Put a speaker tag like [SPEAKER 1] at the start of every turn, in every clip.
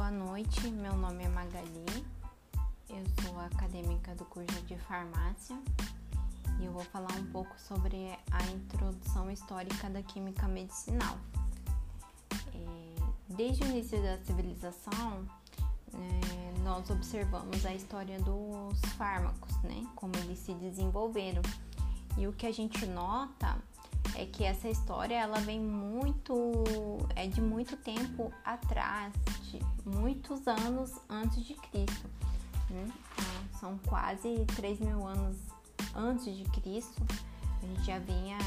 [SPEAKER 1] Boa noite, meu nome é Magali, eu sou acadêmica do curso de farmácia e eu vou falar um pouco sobre a introdução histórica da química medicinal. É, desde o início da civilização, é, nós observamos a história dos fármacos, né, como eles se desenvolveram. E o que a gente nota é que essa história ela vem muito é de muito tempo atrás, de muitos anos antes de Cristo. Né? Então, são quase 3 mil anos antes de Cristo. A gente já vinha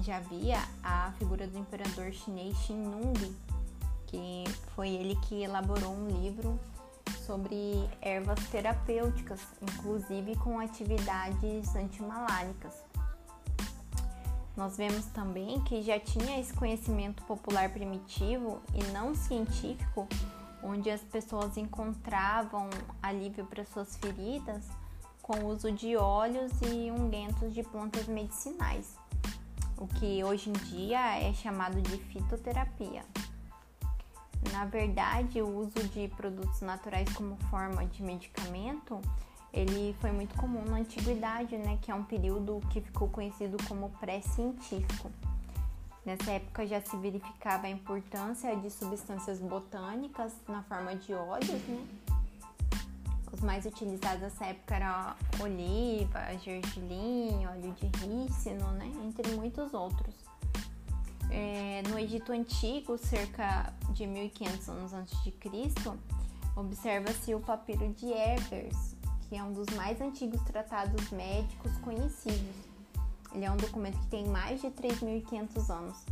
[SPEAKER 1] já via a figura do imperador chinês Xin que foi ele que elaborou um livro sobre ervas terapêuticas, inclusive com atividades antimalálicas. Nós vemos também que já tinha esse conhecimento popular primitivo e não científico, onde as pessoas encontravam alívio para suas feridas com o uso de óleos e ungüentos de plantas medicinais, o que hoje em dia é chamado de fitoterapia. Na verdade, o uso de produtos naturais como forma de medicamento ele foi muito comum na antiguidade, né, que é um período que ficou conhecido como pré-científico. Nessa época já se verificava a importância de substâncias botânicas na forma de óleos, né? Os mais utilizados nessa época eram oliva, gergelim, óleo de rícino, né? Entre muitos outros. É, no Egito Antigo, cerca de 1500 anos antes de Cristo, observa-se o papiro de Ebers, é um dos mais antigos tratados médicos conhecidos. Ele é um documento que tem mais de 3.500 anos,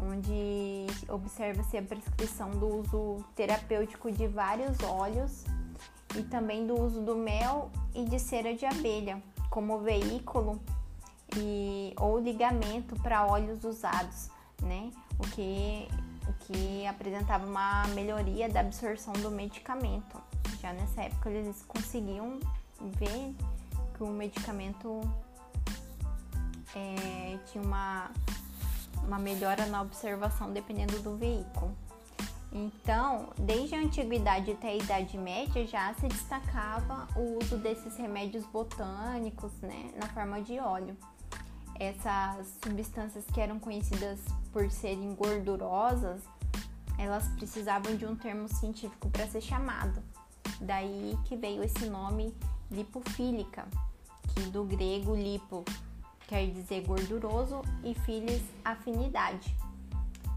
[SPEAKER 1] onde observa-se a prescrição do uso terapêutico de vários óleos e também do uso do mel e de cera de abelha como veículo e, ou ligamento para óleos usados, né? O que, o que apresentava uma melhoria da absorção do medicamento. Já nessa época eles conseguiam ver que o medicamento é, tinha uma, uma melhora na observação dependendo do veículo. Então, desde a antiguidade até a Idade Média já se destacava o uso desses remédios botânicos né, na forma de óleo. Essas substâncias que eram conhecidas por serem gordurosas, elas precisavam de um termo científico para ser chamado. Daí que veio esse nome lipofílica, que do grego lipo quer dizer gorduroso e filis afinidade.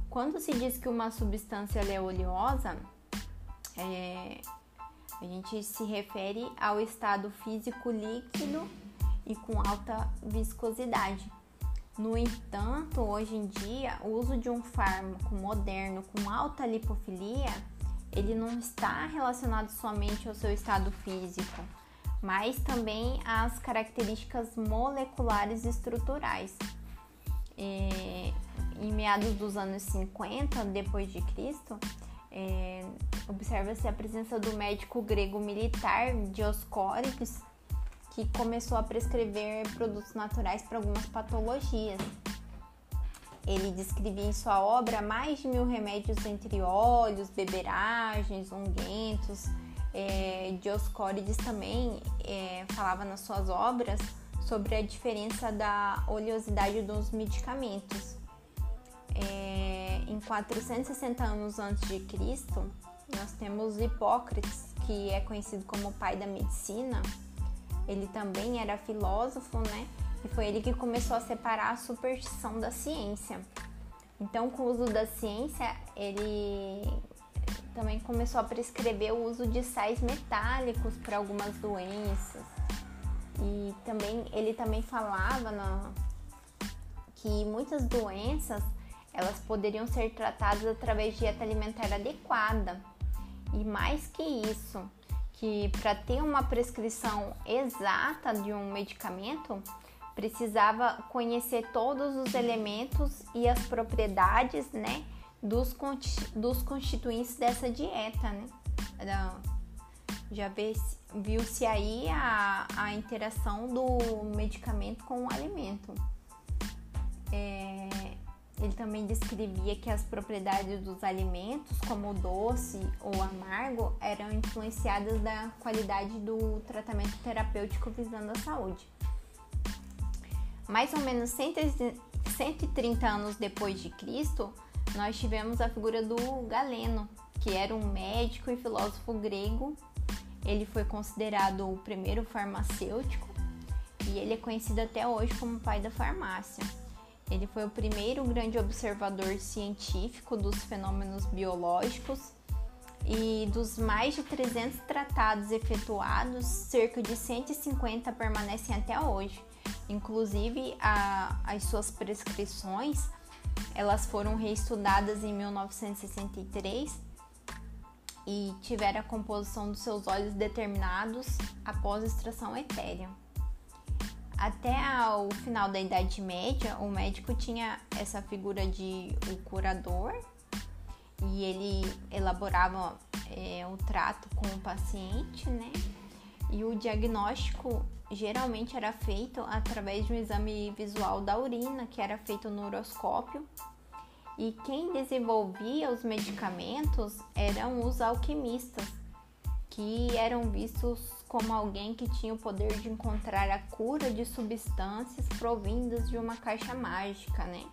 [SPEAKER 1] Quando se diz que uma substância é oleosa, é, a gente se refere ao estado físico líquido e com alta viscosidade. No entanto, hoje em dia, o uso de um fármaco moderno com alta lipofilia, ele não está relacionado somente ao seu estado físico, mas também as características moleculares estruturais. É, em meados dos anos 50 depois de Cristo, é, observa-se a presença do médico grego militar Dioscórides, que começou a prescrever produtos naturais para algumas patologias. Ele descrevia em sua obra mais de mil remédios entre óleos, beberagens, ungüentos, é, Dioscórides também é, falava nas suas obras sobre a diferença da oleosidade dos medicamentos. É, em 460 anos antes de Cristo, nós temos Hipócrates, que é conhecido como o pai da medicina. Ele também era filósofo, né? E foi ele que começou a separar a superstição da ciência. Então, com o uso da ciência, ele também começou a prescrever o uso de sais metálicos para algumas doenças. E também ele também falava na, que muitas doenças elas poderiam ser tratadas através de dieta alimentar adequada. E mais que isso, que para ter uma prescrição exata de um medicamento, precisava conhecer todos os elementos e as propriedades, né, dos, dos constituintes dessa dieta, né? Já viu-se aí a, a interação do medicamento com o alimento. É, ele também descrevia que as propriedades dos alimentos, como doce ou amargo, eram influenciadas da qualidade do tratamento terapêutico visando a saúde. Mais ou menos 130 anos depois de Cristo, nós tivemos a figura do Galeno, que era um médico e filósofo grego. Ele foi considerado o primeiro farmacêutico e ele é conhecido até hoje como pai da farmácia. Ele foi o primeiro grande observador científico dos fenômenos biológicos e dos mais de 300 tratados efetuados, cerca de 150 permanecem até hoje. Inclusive, a, as suas prescrições elas foram reestudadas em 1963 e tiveram a composição dos seus olhos determinados após extração etérea. Até o final da Idade Média, o médico tinha essa figura de o curador e ele elaborava é, o trato com o paciente, né? E o diagnóstico geralmente era feito através de um exame visual da urina, que era feito no uroscópio. E quem desenvolvia os medicamentos eram os alquimistas, que eram vistos como alguém que tinha o poder de encontrar a cura de substâncias provindas de uma caixa mágica, né?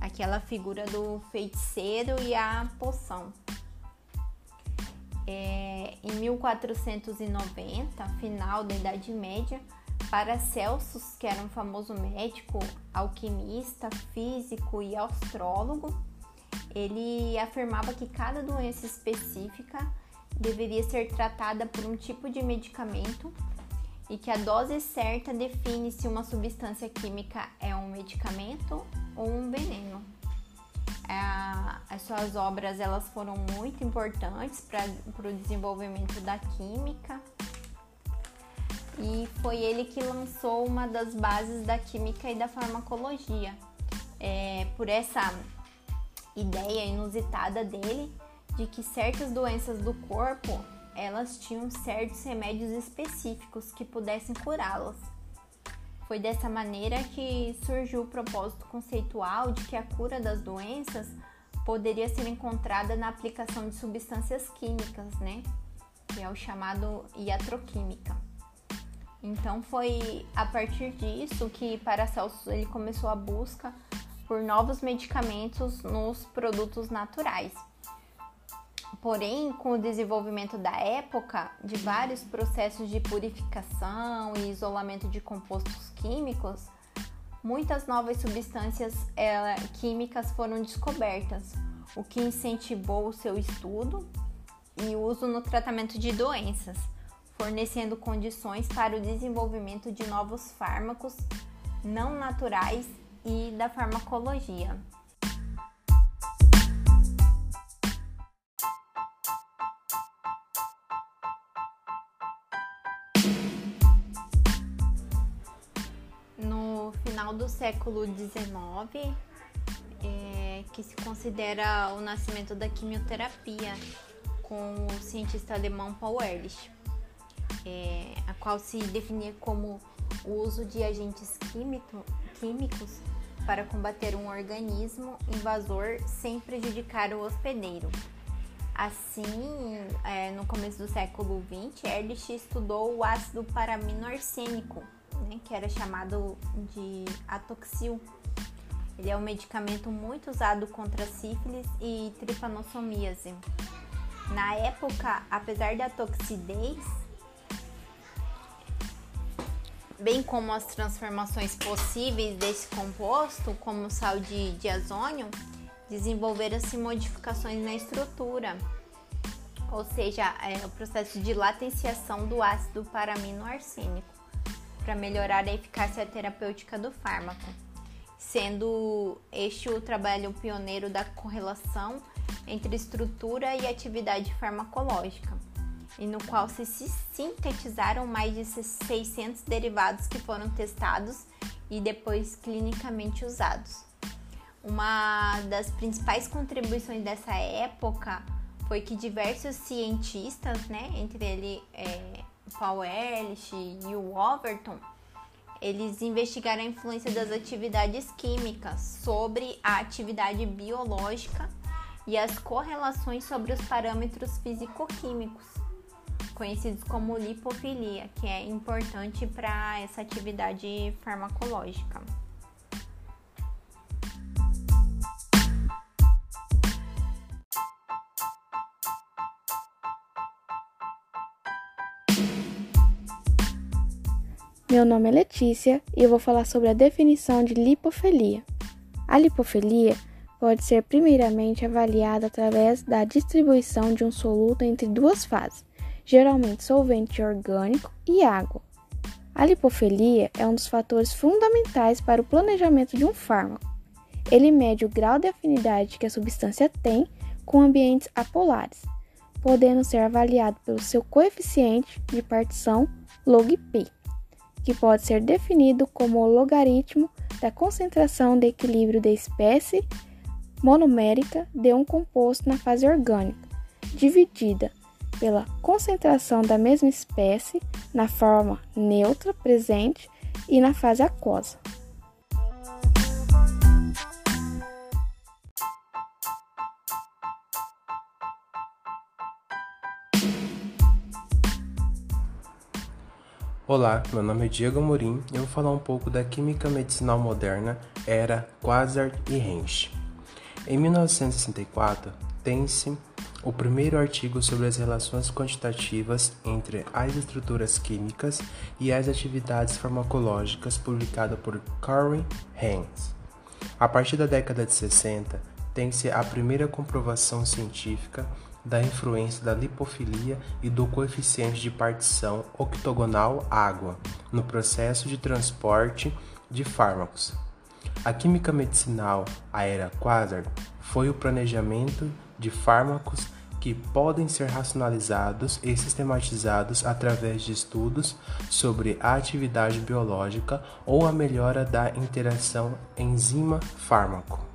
[SPEAKER 1] Aquela figura do feiticeiro e a poção. É, em 1490, final da Idade Média, Paracelsus, que era um famoso médico, alquimista, físico e astrólogo, ele afirmava que cada doença específica deveria ser tratada por um tipo de medicamento e que a dose certa define se uma substância química é um medicamento ou um veneno. É, as suas obras elas foram muito importantes para o desenvolvimento da química e foi ele que lançou uma das bases da química e da farmacologia. É, por essa ideia inusitada dele de que certas doenças do corpo elas tinham certos remédios específicos que pudessem curá-las. Foi dessa maneira que surgiu o propósito conceitual de que a cura das doenças poderia ser encontrada na aplicação de substâncias químicas, né? Que é o chamado iatroquímica. Então foi a partir disso que Paracelsus ele começou a busca por novos medicamentos nos produtos naturais. Porém, com o desenvolvimento da época de vários processos de purificação e isolamento de compostos químicos, muitas novas substâncias é, químicas foram descobertas, o que incentivou o seu estudo e uso no tratamento de doenças, fornecendo condições para o desenvolvimento de novos fármacos não naturais e da farmacologia. Século XIX, é, que se considera o nascimento da quimioterapia, com o cientista alemão Paul Ehrlich, é, a qual se definia como o uso de agentes químico, químicos para combater um organismo invasor sem prejudicar o hospedeiro. Assim, é, no começo do século XX, Ehrlich estudou o ácido paramino-arsênico, né, que era chamado de atoxil. Ele é um medicamento muito usado contra sífilis e tripanossomíase. Na época, apesar da toxidez, bem como as transformações possíveis desse composto, como o sal de diazônio, desenvolveram-se modificações na estrutura, ou seja, é, o processo de latenciação do ácido paramino-arsênico para melhorar a eficácia terapêutica do fármaco, sendo este o trabalho pioneiro da correlação entre estrutura e atividade farmacológica, e no qual se sintetizaram mais de 600 derivados que foram testados e depois clinicamente usados. Uma das principais contribuições dessa época foi que diversos cientistas, né, entre ele é, Paul Ehrlich e o Overton, eles investigaram a influência das atividades químicas sobre a atividade biológica e as correlações sobre os parâmetros físico-químicos, conhecidos como lipofilia, que é importante para essa atividade farmacológica.
[SPEAKER 2] Meu nome é Letícia e eu vou falar sobre a definição de lipofilia. A lipofilia pode ser primeiramente avaliada através da distribuição de um soluto entre duas fases, geralmente solvente orgânico e água. A lipofilia é um dos fatores fundamentais para o planejamento de um fármaco. Ele mede o grau de afinidade que a substância tem com ambientes apolares, podendo ser avaliado pelo seu coeficiente de partição log-P que pode ser definido como o logaritmo da concentração de equilíbrio da espécie monomérica de um composto na fase orgânica, dividida pela concentração da mesma espécie na forma neutra presente e na fase aquosa.
[SPEAKER 3] Olá, meu nome é Diego Amorim e eu vou falar um pouco da química medicinal moderna era Quasar e Hensch. Em 1964, tem-se o primeiro artigo sobre as relações quantitativas entre as estruturas químicas e as atividades farmacológicas, publicado por Karen Haynes. A partir da década de 60, tem-se a primeira comprovação científica da influência da lipofilia e do coeficiente de partição octogonal água no processo de transporte de fármacos. A química medicinal, a era Quasar, foi o planejamento de fármacos que podem ser racionalizados e sistematizados através de estudos sobre a atividade biológica ou a melhora da interação enzima-fármaco.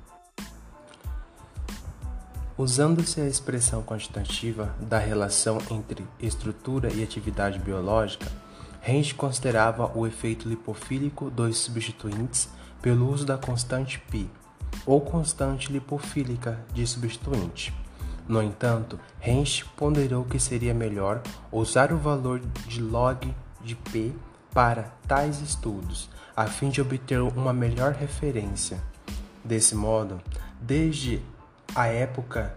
[SPEAKER 3] Usando-se a expressão quantitativa da relação entre estrutura e atividade biológica, Range considerava o efeito lipofílico dos substituintes pelo uso da constante π, ou constante lipofílica de substituinte. No entanto, Range ponderou que seria melhor usar o valor de log de p para tais estudos, a fim de obter uma melhor referência. Desse modo, desde a época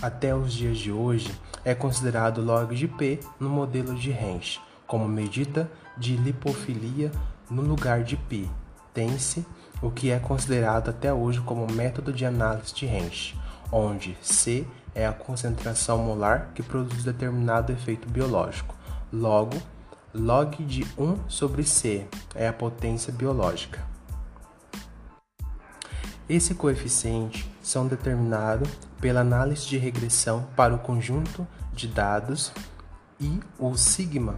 [SPEAKER 3] até os dias de hoje é considerado log de P no modelo de Hensch como medida de lipofilia no lugar de π. Tem-se o que é considerado até hoje como método de análise de Hensch, onde C é a concentração molar que produz determinado efeito biológico. Logo, log de 1 sobre C é a potência biológica. Esse coeficiente são determinados pela análise de regressão para o conjunto de dados e o sigma,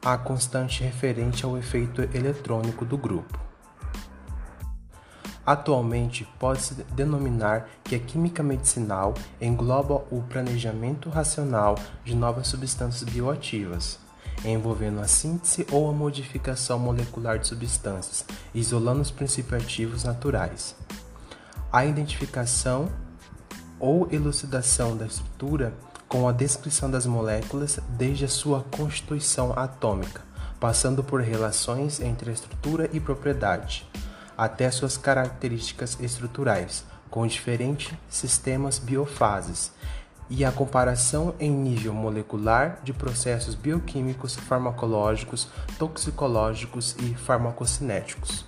[SPEAKER 3] a constante referente ao efeito eletrônico do grupo. Atualmente, pode-se denominar que a química medicinal engloba o planejamento racional de novas substâncias bioativas, envolvendo a síntese ou a modificação molecular de substâncias, isolando os princípios ativos naturais a identificação ou elucidação da estrutura com a descrição das moléculas desde a sua constituição atômica, passando por relações entre estrutura e propriedade, até suas características estruturais, com diferentes sistemas biofases, e a comparação em nível molecular de processos bioquímicos, farmacológicos, toxicológicos e farmacocinéticos.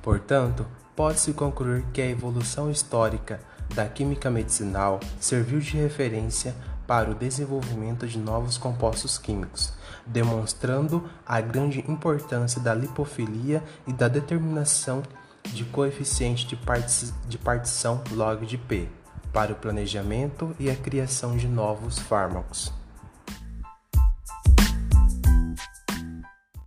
[SPEAKER 3] Portanto, pode-se concluir que a evolução histórica da química medicinal serviu de referência para o desenvolvimento de novos compostos químicos, demonstrando a grande importância da lipofilia e da determinação de coeficiente de, de partição log de P para o planejamento e a criação de novos fármacos.